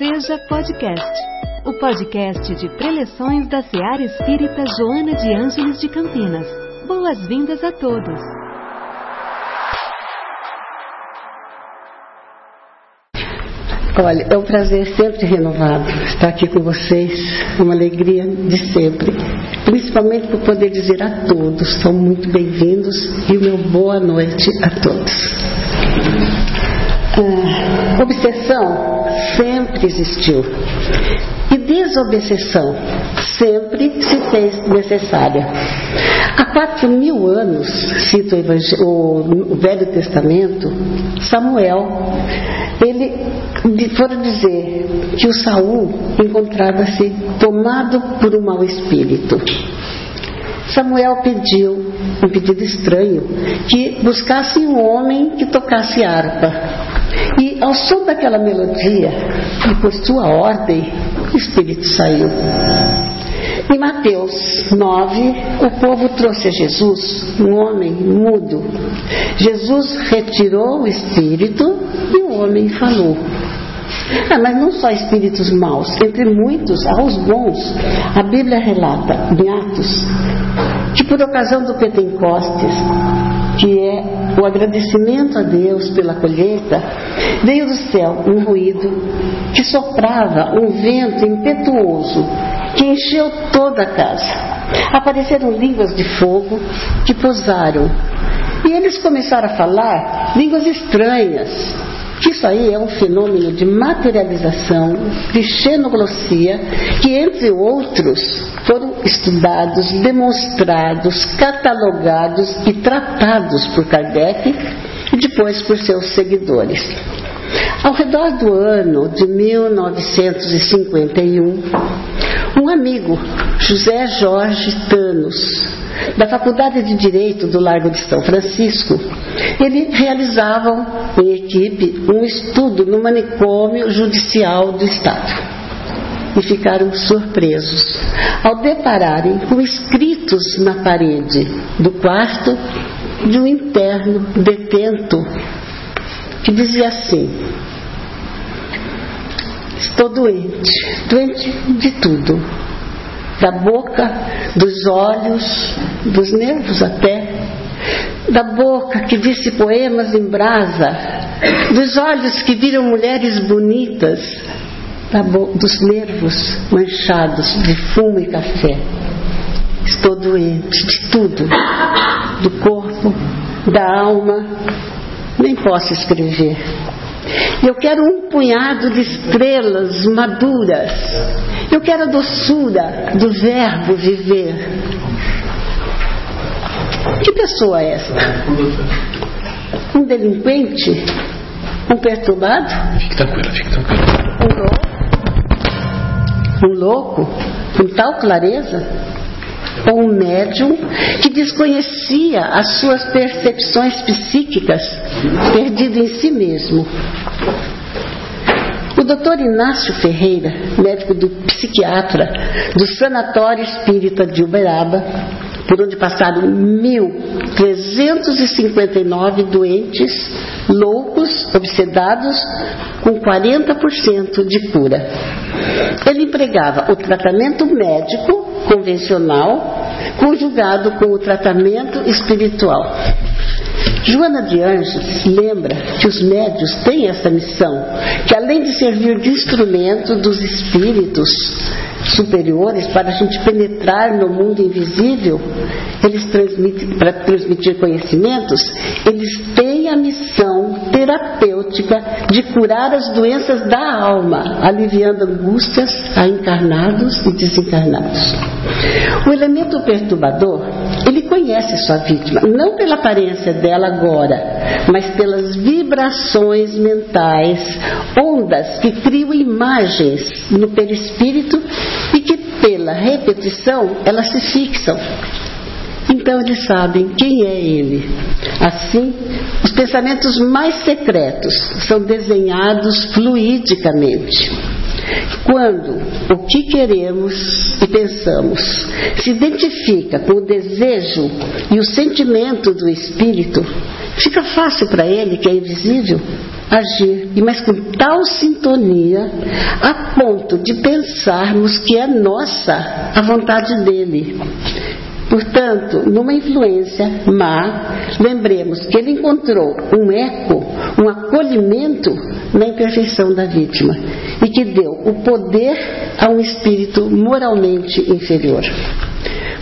Seja Podcast, o podcast de preleções da Seara Espírita Joana de Ângeles de Campinas. Boas-vindas a todos. Olha, é um prazer sempre renovado estar aqui com vocês, uma alegria de sempre, principalmente por poder dizer a todos, são muito bem-vindos e o meu boa noite a todos. Ah, obsessão sempre existiu e desobsessão sempre se fez necessária. Há quatro mil anos, cita o, o Velho Testamento, Samuel, ele foram dizer que o Saul encontrava-se tomado por um mau espírito. Samuel pediu, um pedido estranho, que buscasse um homem que tocasse harpa. Ao som daquela melodia, e por sua ordem, o espírito saiu. Em Mateus 9, o povo trouxe a Jesus um homem mudo. Jesus retirou o espírito e o homem falou. Ah, mas não só espíritos maus, entre muitos há os bons. A Bíblia relata em Atos que por ocasião do Pentecostes, que é o agradecimento a Deus pela colheita, veio do céu um ruído que soprava um vento impetuoso que encheu toda a casa. Apareceram línguas de fogo que pousaram. E eles começaram a falar línguas estranhas, isso aí é um fenômeno de materialização, de xenoglossia, que, entre outros, foram estudados, demonstrados, catalogados e tratados por Kardec e depois por seus seguidores. Ao redor do ano de 1951, um amigo, José Jorge Tanos, da Faculdade de Direito do Largo de São Francisco, eles realizavam em equipe um estudo no manicômio judicial do Estado. E ficaram surpresos ao depararem com escritos na parede do quarto de um interno detento que dizia assim: Estou doente, doente de tudo, da boca, dos olhos, dos nervos até, da boca que disse poemas em brasa, dos olhos que viram mulheres bonitas, dos nervos manchados de fumo e café. Estou doente de tudo, do corpo, da alma, nem posso escrever. Eu quero um punhado de estrelas maduras. Eu quero a doçura do verbo viver. Que pessoa é esta? Um delinquente? Um perturbado? Fique tranquila, fique tranquila. Um louco? Um louco? Com tal clareza? ou um médium que desconhecia as suas percepções psíquicas, perdido em si mesmo. O doutor Inácio Ferreira, médico do psiquiatra do Sanatório Espírita de Uberaba, por onde passaram 1.359 doentes loucos, obsedados, com 40% de cura. Ele empregava o tratamento médico convencional conjugado com o tratamento espiritual. Joana de Anjos lembra que os médios têm essa missão, que além de servir de instrumento dos espíritos superiores para a gente penetrar no mundo invisível, eles transmitem, para transmitir conhecimentos, eles têm a missão terapêutica de curar as doenças da alma, aliviando angústias a encarnados e desencarnados. O elemento perturbador, ele conhece sua vítima, não pela aparência dela agora, mas pelas vibrações mentais, ondas que criam imagens no perispírito repetição elas se fixam. Então eles sabem quem é ele. Assim, os pensamentos mais secretos são desenhados fluidicamente. Quando o que queremos e pensamos se identifica com o desejo e o sentimento do espírito, fica fácil para ele, que é invisível, agir, e mas com tal sintonia a ponto de pensarmos que é nossa a vontade dele. Portanto, numa influência má, lembremos que ele encontrou um eco, um acolhimento na imperfeição da vítima e que deu o poder a um espírito moralmente inferior.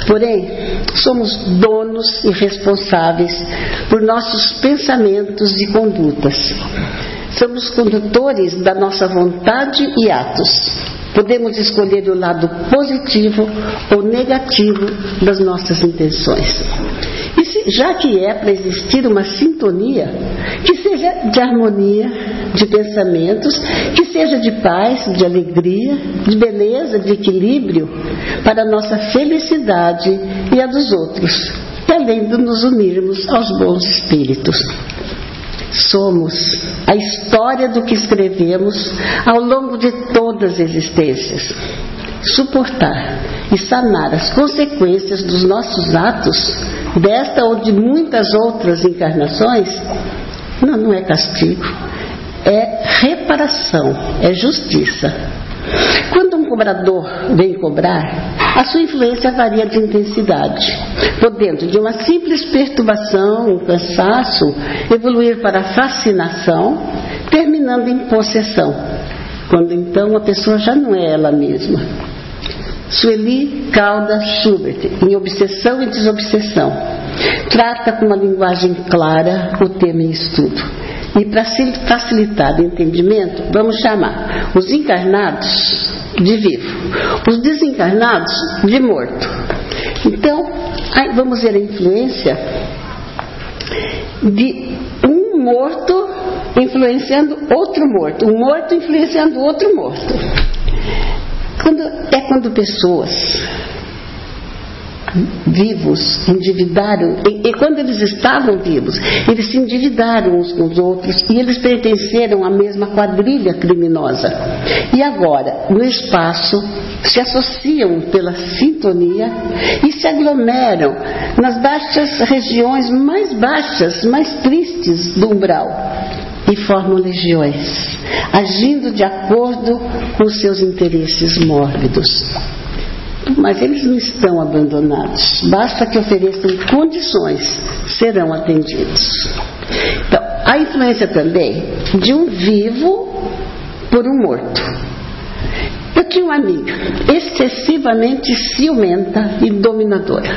Porém, somos donos e responsáveis por nossos pensamentos e condutas. Somos condutores da nossa vontade e atos. Podemos escolher o lado positivo ou negativo das nossas intenções. E se, já que é para existir uma sintonia, que seja de harmonia, de pensamentos, que seja de paz, de alegria, de beleza, de equilíbrio, para a nossa felicidade e a dos outros, além de nos unirmos aos bons espíritos. Somos a história do que escrevemos ao longo de todas as existências. Suportar e sanar as consequências dos nossos atos, desta ou de muitas outras encarnações, não, não é castigo, é reparação, é justiça. Quando um cobrador vem cobrar, a sua influência varia de intensidade, podendo de uma simples perturbação, um cansaço, evoluir para fascinação, terminando em possessão, quando então a pessoa já não é ela mesma. Sueli Calda Schubert, em Obsessão e Desobsessão, trata com uma linguagem clara o tema em estudo. E para facilitar o entendimento, vamos chamar os encarnados de vivo, os desencarnados de morto. Então, vamos ver a influência de um morto influenciando outro morto, um morto influenciando outro morto. Quando, é quando pessoas vivos, endividaram, e, e, quando eles estavam vivos, eles se endividaram uns com os outros e eles pertenceram à mesma quadrilha criminosa. E agora, no espaço, se associam pela sintonia e se aglomeram nas baixas regiões mais baixas, mais tristes do umbral e formam legiões, agindo de acordo com seus interesses mórbidos mas eles não estão abandonados. Basta que ofereçam condições, serão atendidos. Então, a influência também de um vivo por um morto. Eu tinha uma amiga excessivamente ciumenta e dominadora.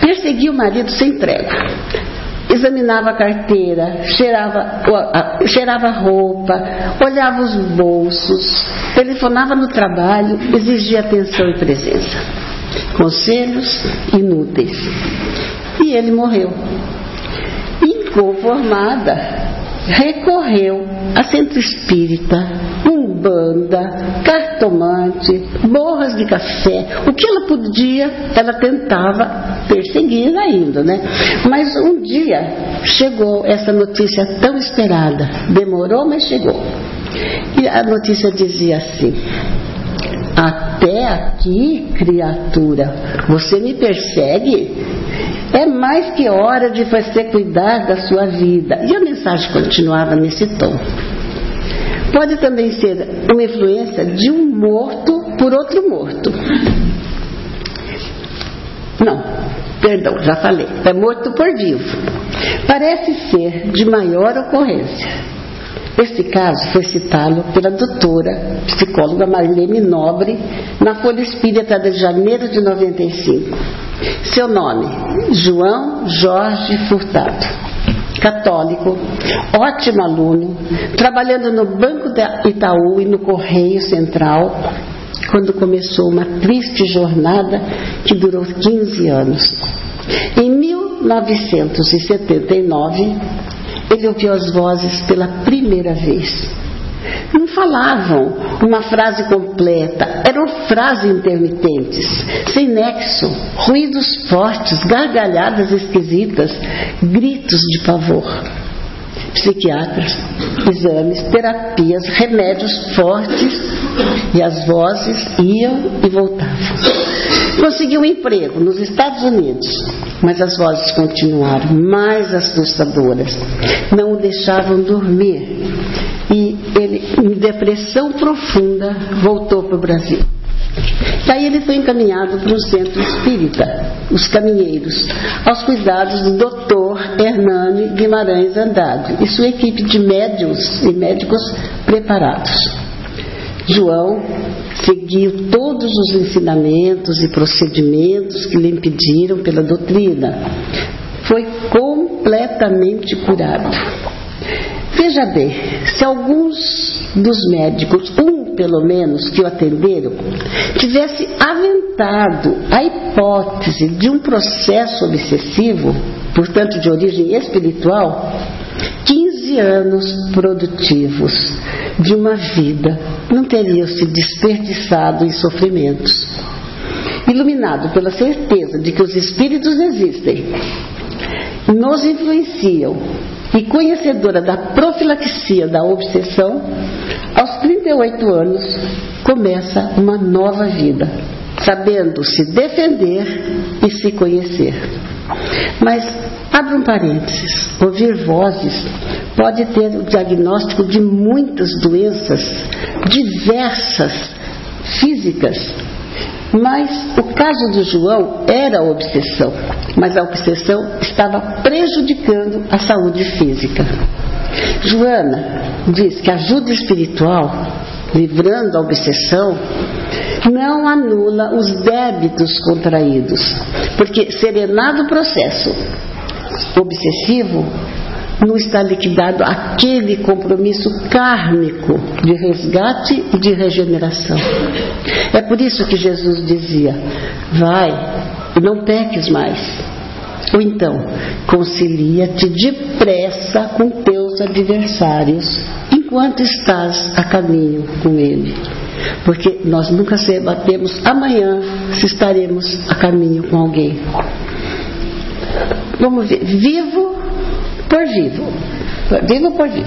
Perseguia o marido sem trégua examinava a carteira, cheirava, cheirava roupa, olhava os bolsos, telefonava no trabalho, exigia atenção e presença. Conselhos inúteis. E ele morreu. Inconformada, recorreu a centro espírita, umbanda, cartomante, borras de café, o que ela podia, ela tentava perseguir ainda, né? Mas um dia chegou essa notícia tão esperada, demorou, mas chegou. E a notícia dizia assim: Até aqui, criatura, você me persegue? É mais que hora de você cuidar da sua vida. E a mensagem continuava nesse tom. Pode também ser uma influência de um morto por outro morto. Não, perdão, já falei. É morto por vivo. Parece ser de maior ocorrência. Este caso foi citado pela doutora psicóloga Marlene Nobre na Folha Espírita de janeiro de 95. Seu nome, João Jorge Furtado. Católico, ótimo aluno, trabalhando no Banco da Itaú e no Correio Central, quando começou uma triste jornada que durou 15 anos. Em 1979, ele ouviu as vozes pela primeira vez. Não falavam uma frase completa, eram frases intermitentes, sem nexo, ruídos fortes, gargalhadas esquisitas, gritos de pavor. Psiquiatras, exames, terapias, remédios fortes e as vozes iam e voltavam. Conseguiu um emprego nos Estados Unidos, mas as vozes continuaram mais assustadoras, não o deixavam dormir e ele, em depressão profunda, voltou para o Brasil. Daí ele foi encaminhado para um centro espírita, os Caminheiros, aos cuidados do doutor Hernani Guimarães Andrade e sua equipe de médios e médicos preparados. João seguiu todos os ensinamentos e procedimentos que lhe impediram pela doutrina. Foi completamente curado. Veja bem, se alguns dos médicos, um pelo menos que o atenderam, tivesse aventado a hipótese de um processo obsessivo, portanto de origem espiritual, 15 anos produtivos de uma vida não teriam se desperdiçado em sofrimentos. Iluminado pela certeza de que os espíritos existem, nos influenciam e conhecedora da profilaxia da obsessão, aos 38 anos começa uma nova vida, sabendo se defender e se conhecer. Mas, abra um parênteses, ouvir vozes pode ter o diagnóstico de muitas doenças diversas, físicas, mas o caso do João era obsessão, mas a obsessão estava prejudicando a saúde física. Joana diz que a ajuda espiritual, livrando a obsessão, não anula os débitos contraídos, porque serenado o processo obsessivo, não está liquidado aquele compromisso kármico de resgate e de regeneração. É por isso que Jesus dizia: vai e não peques mais. Ou então, concilia-te depressa com teus adversários, enquanto estás a caminho com ele. Porque nós nunca sabemos amanhã se estaremos a caminho com alguém. Vamos ver, vivo por vivo. Vivo por vivo.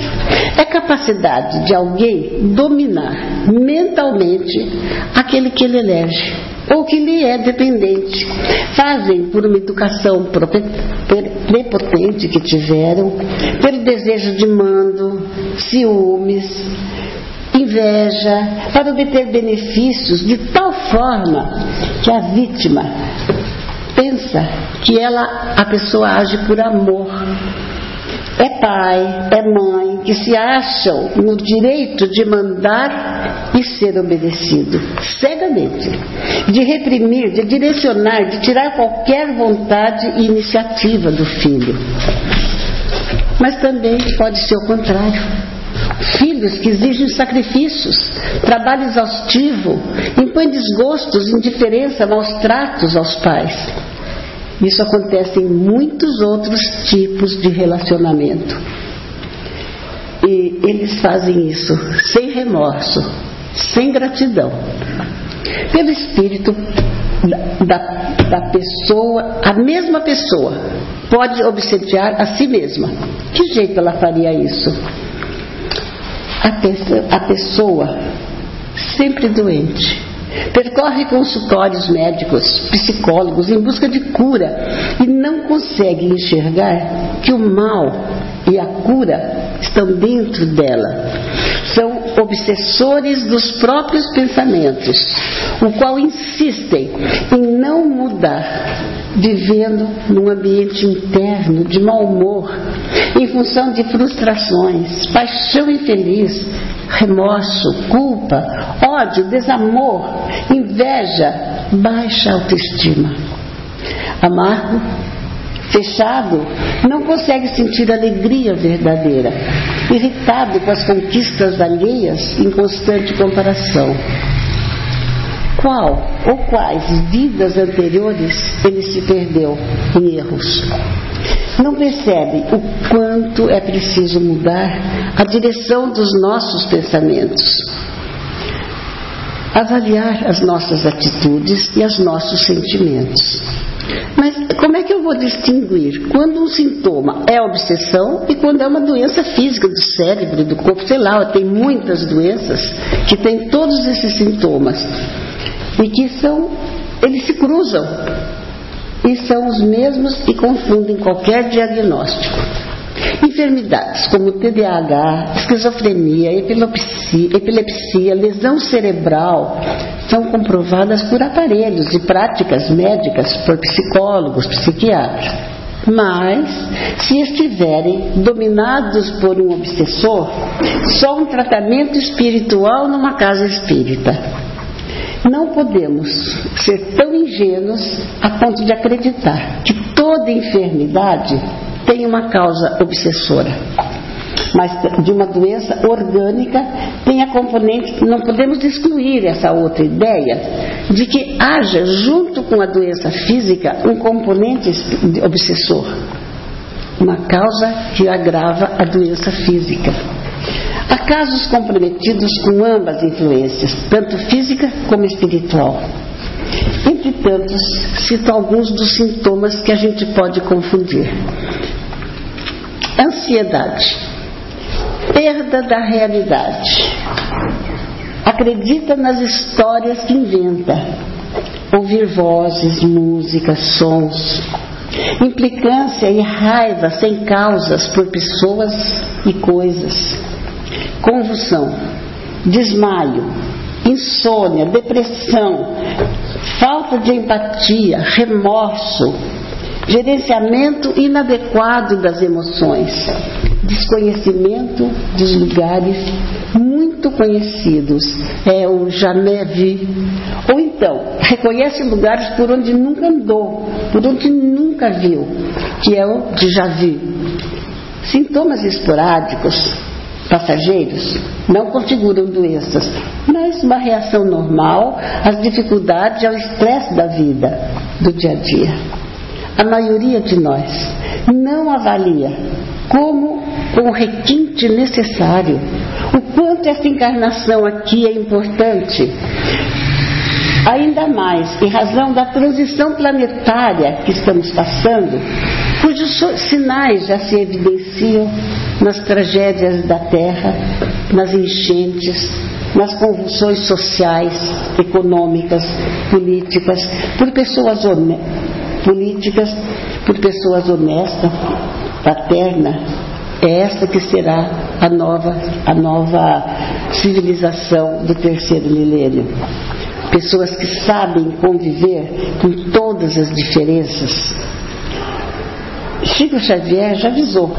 É capacidade de alguém dominar mentalmente aquele que ele elege ou que lhe é dependente. Fazem por uma educação prepotente que tiveram, pelo desejo de mando, ciúmes, inveja, para obter benefícios de tal forma que a vítima pensa que ela, a pessoa age por amor é pai, é mãe, que se acham no direito de mandar e ser obedecido, cegamente, de reprimir, de direcionar, de tirar qualquer vontade e iniciativa do filho. Mas também pode ser o contrário. Filhos que exigem sacrifícios, trabalho exaustivo, impõem desgostos, indiferença, maus tratos aos pais isso acontece em muitos outros tipos de relacionamento. E eles fazem isso sem remorso, sem gratidão. Pelo espírito da, da pessoa, a mesma pessoa pode obsediar a si mesma. Que jeito ela faria isso? A, a pessoa sempre doente Percorre consultórios médicos, psicólogos em busca de cura e não consegue enxergar que o mal e a cura estão dentro dela. São obsessores dos próprios pensamentos, o qual insistem em não mudar, vivendo num ambiente interno de mau humor, em função de frustrações, paixão infeliz, remorso, culpa, ódio, desamor, inveja, baixa autoestima. Amargo, fechado, não consegue sentir alegria verdadeira, irritado com as conquistas alheias em constante comparação. Qual ou quais vidas anteriores ele se perdeu em erros? não percebe o quanto é preciso mudar a direção dos nossos pensamentos, avaliar as nossas atitudes e os nossos sentimentos. Como é que eu vou distinguir quando um sintoma é obsessão e quando é uma doença física do cérebro, do corpo, sei lá, tem muitas doenças que têm todos esses sintomas e que são, eles se cruzam e são os mesmos e confundem qualquer diagnóstico. Enfermidades como TDAH, esquizofrenia, epilepsia, epilepsia, lesão cerebral são comprovadas por aparelhos e práticas médicas por psicólogos, psiquiatras. Mas, se estiverem dominados por um obsessor, só um tratamento espiritual numa casa espírita. Não podemos ser tão ingênuos a ponto de acreditar que toda enfermidade tem uma causa obsessora. Mas de uma doença orgânica tem a componente, não podemos excluir essa outra ideia de que haja, junto com a doença física, um componente obsessor. Uma causa que agrava a doença física. Há casos comprometidos com ambas influências, tanto física como espiritual. Entre tantos, cito alguns dos sintomas que a gente pode confundir. Ansiedade. Perda da realidade. Acredita nas histórias que inventa. Ouvir vozes, músicas, sons. Implicância e raiva sem causas por pessoas e coisas. Convulsão. Desmaio. Insônia, depressão, falta de empatia, remorso, gerenciamento inadequado das emoções, desconhecimento dos lugares muito conhecidos, é o vu, ou então reconhece lugares por onde nunca andou, por onde nunca viu, que é o déjà vu. Sintomas esporádicos, passageiros, não configuram doenças, mas uma reação normal às dificuldades e ao estresse da vida, do dia a dia a maioria de nós não avalia como com o requinte necessário o quanto essa encarnação aqui é importante. Ainda mais em razão da transição planetária que estamos passando, cujos sinais já se evidenciam nas tragédias da Terra, nas enchentes, nas convulsões sociais, econômicas, políticas, por pessoas políticas por pessoas honestas, paterna, é esta que será a nova, a nova civilização do terceiro milênio. Pessoas que sabem conviver com todas as diferenças. Chico Xavier já avisou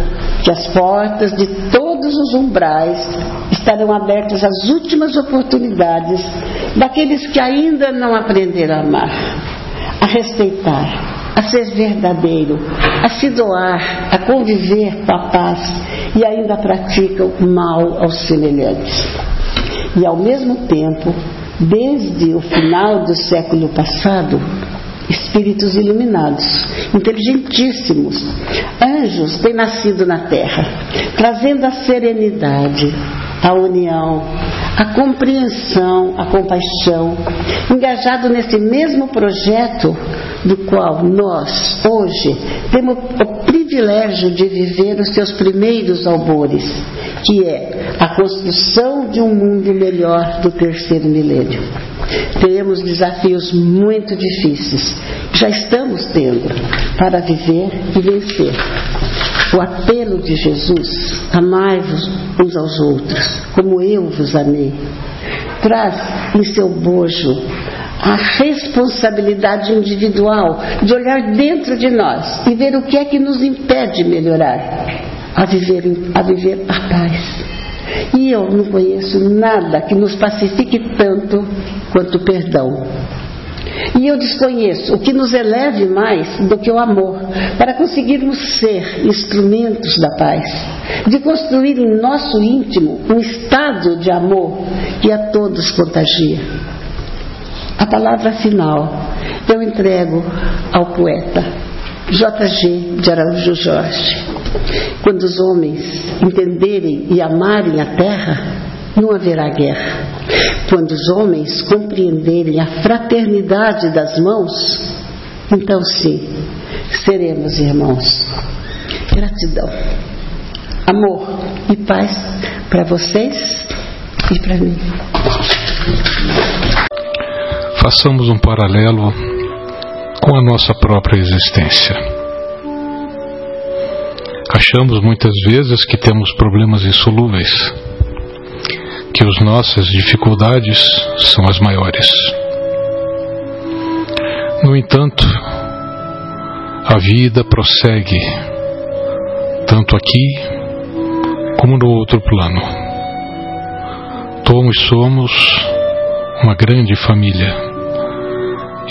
que as portas de todos os umbrais estarão abertas às últimas oportunidades daqueles que ainda não aprenderam a amar, a respeitar, a ser verdadeiro, a se doar, a conviver com a paz e ainda praticam mal aos semelhantes. E ao mesmo tempo, desde o final do século passado, espíritos iluminados, inteligentíssimos, anjos têm nascido na terra, trazendo a serenidade, a união, a compreensão, a compaixão, engajado nesse mesmo projeto do qual nós, hoje, temos o privilégio de viver os seus primeiros albores, que é a construção de um mundo melhor do terceiro milênio. Teremos desafios muito difíceis, já estamos tendo, para viver e vencer. O apelo de Jesus, amai-vos uns aos outros, como eu vos amei, traz em seu bojo a responsabilidade individual de olhar dentro de nós e ver o que é que nos impede de melhorar, a viver, a viver a paz. E eu não conheço nada que nos pacifique tanto quanto o perdão. E eu desconheço o que nos eleve mais do que o amor, para conseguirmos ser instrumentos da paz, de construir em nosso íntimo um estado de amor que a todos contagia. A palavra final eu entrego ao poeta J.G. de Araújo Jorge. Quando os homens entenderem e amarem a terra, não haverá guerra. Quando os homens compreenderem a fraternidade das mãos, então sim, seremos irmãos. Gratidão, amor e paz para vocês e para mim. Façamos um paralelo com a nossa própria existência. Achamos muitas vezes que temos problemas insolúveis, que as nossas dificuldades são as maiores. No entanto, a vida prossegue, tanto aqui como no outro plano. Todos somos uma grande família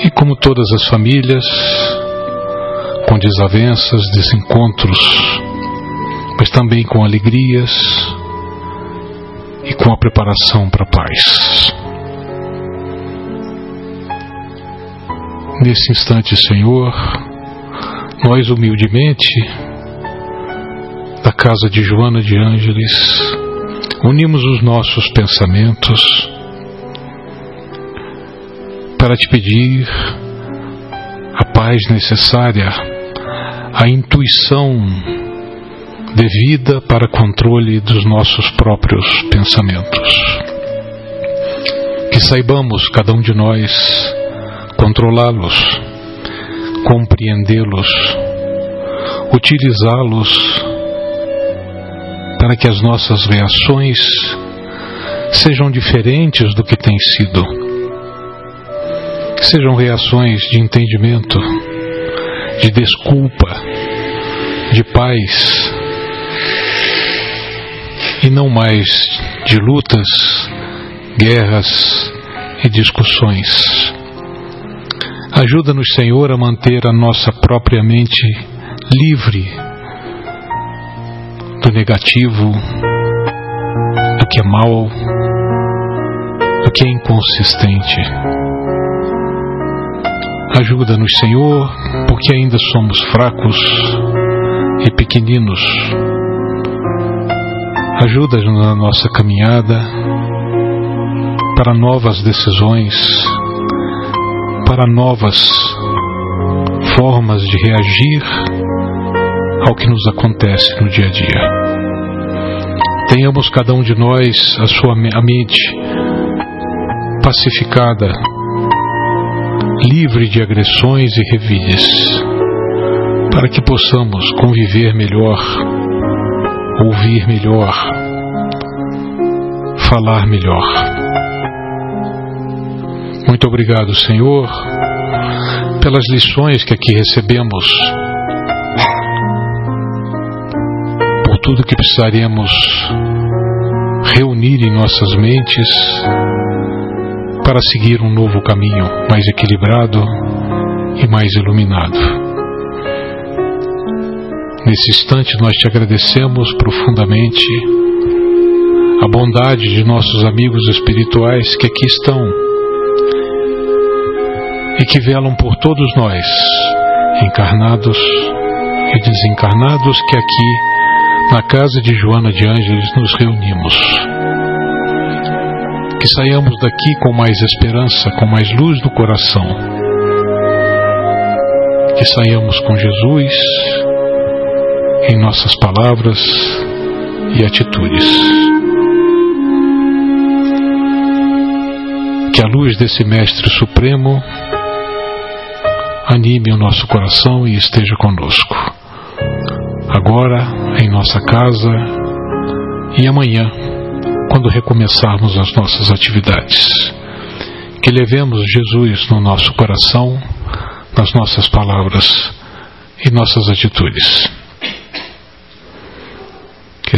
e como todas as famílias, com desavenças, desencontros, mas também com alegrias e com a preparação para a paz. Nesse instante, Senhor, nós humildemente, da casa de Joana de Ângeles, unimos os nossos pensamentos para te pedir a paz necessária, a intuição devida para controle dos nossos próprios pensamentos. Que saibamos, cada um de nós, controlá-los, compreendê-los, utilizá-los para que as nossas reações sejam diferentes do que têm sido que sejam reações de entendimento, de desculpa, de paz, e não mais de lutas, guerras e discussões. Ajuda-nos, Senhor, a manter a nossa própria mente livre do negativo, do que é mal, do que é inconsistente. Ajuda-nos, Senhor, porque ainda somos fracos e pequeninos. Ajuda-nos na nossa caminhada para novas decisões, para novas formas de reagir ao que nos acontece no dia a dia. Tenhamos cada um de nós a sua a mente pacificada livre de agressões e revides, para que possamos conviver melhor, ouvir melhor, falar melhor. Muito obrigado, Senhor, pelas lições que aqui recebemos, por tudo que precisaremos reunir em nossas mentes para seguir um novo caminho mais equilibrado e mais iluminado. Nesse instante, nós te agradecemos profundamente a bondade de nossos amigos espirituais que aqui estão e que velam por todos nós, encarnados e desencarnados, que aqui na casa de Joana de Ângeles nos reunimos que saiamos daqui com mais esperança, com mais luz no coração. Que saiamos com Jesus em nossas palavras e atitudes. Que a luz desse Mestre Supremo anime o nosso coração e esteja conosco. Agora, em nossa casa e amanhã quando recomeçarmos as nossas atividades. Que levemos Jesus no nosso coração, nas nossas palavras e nossas atitudes.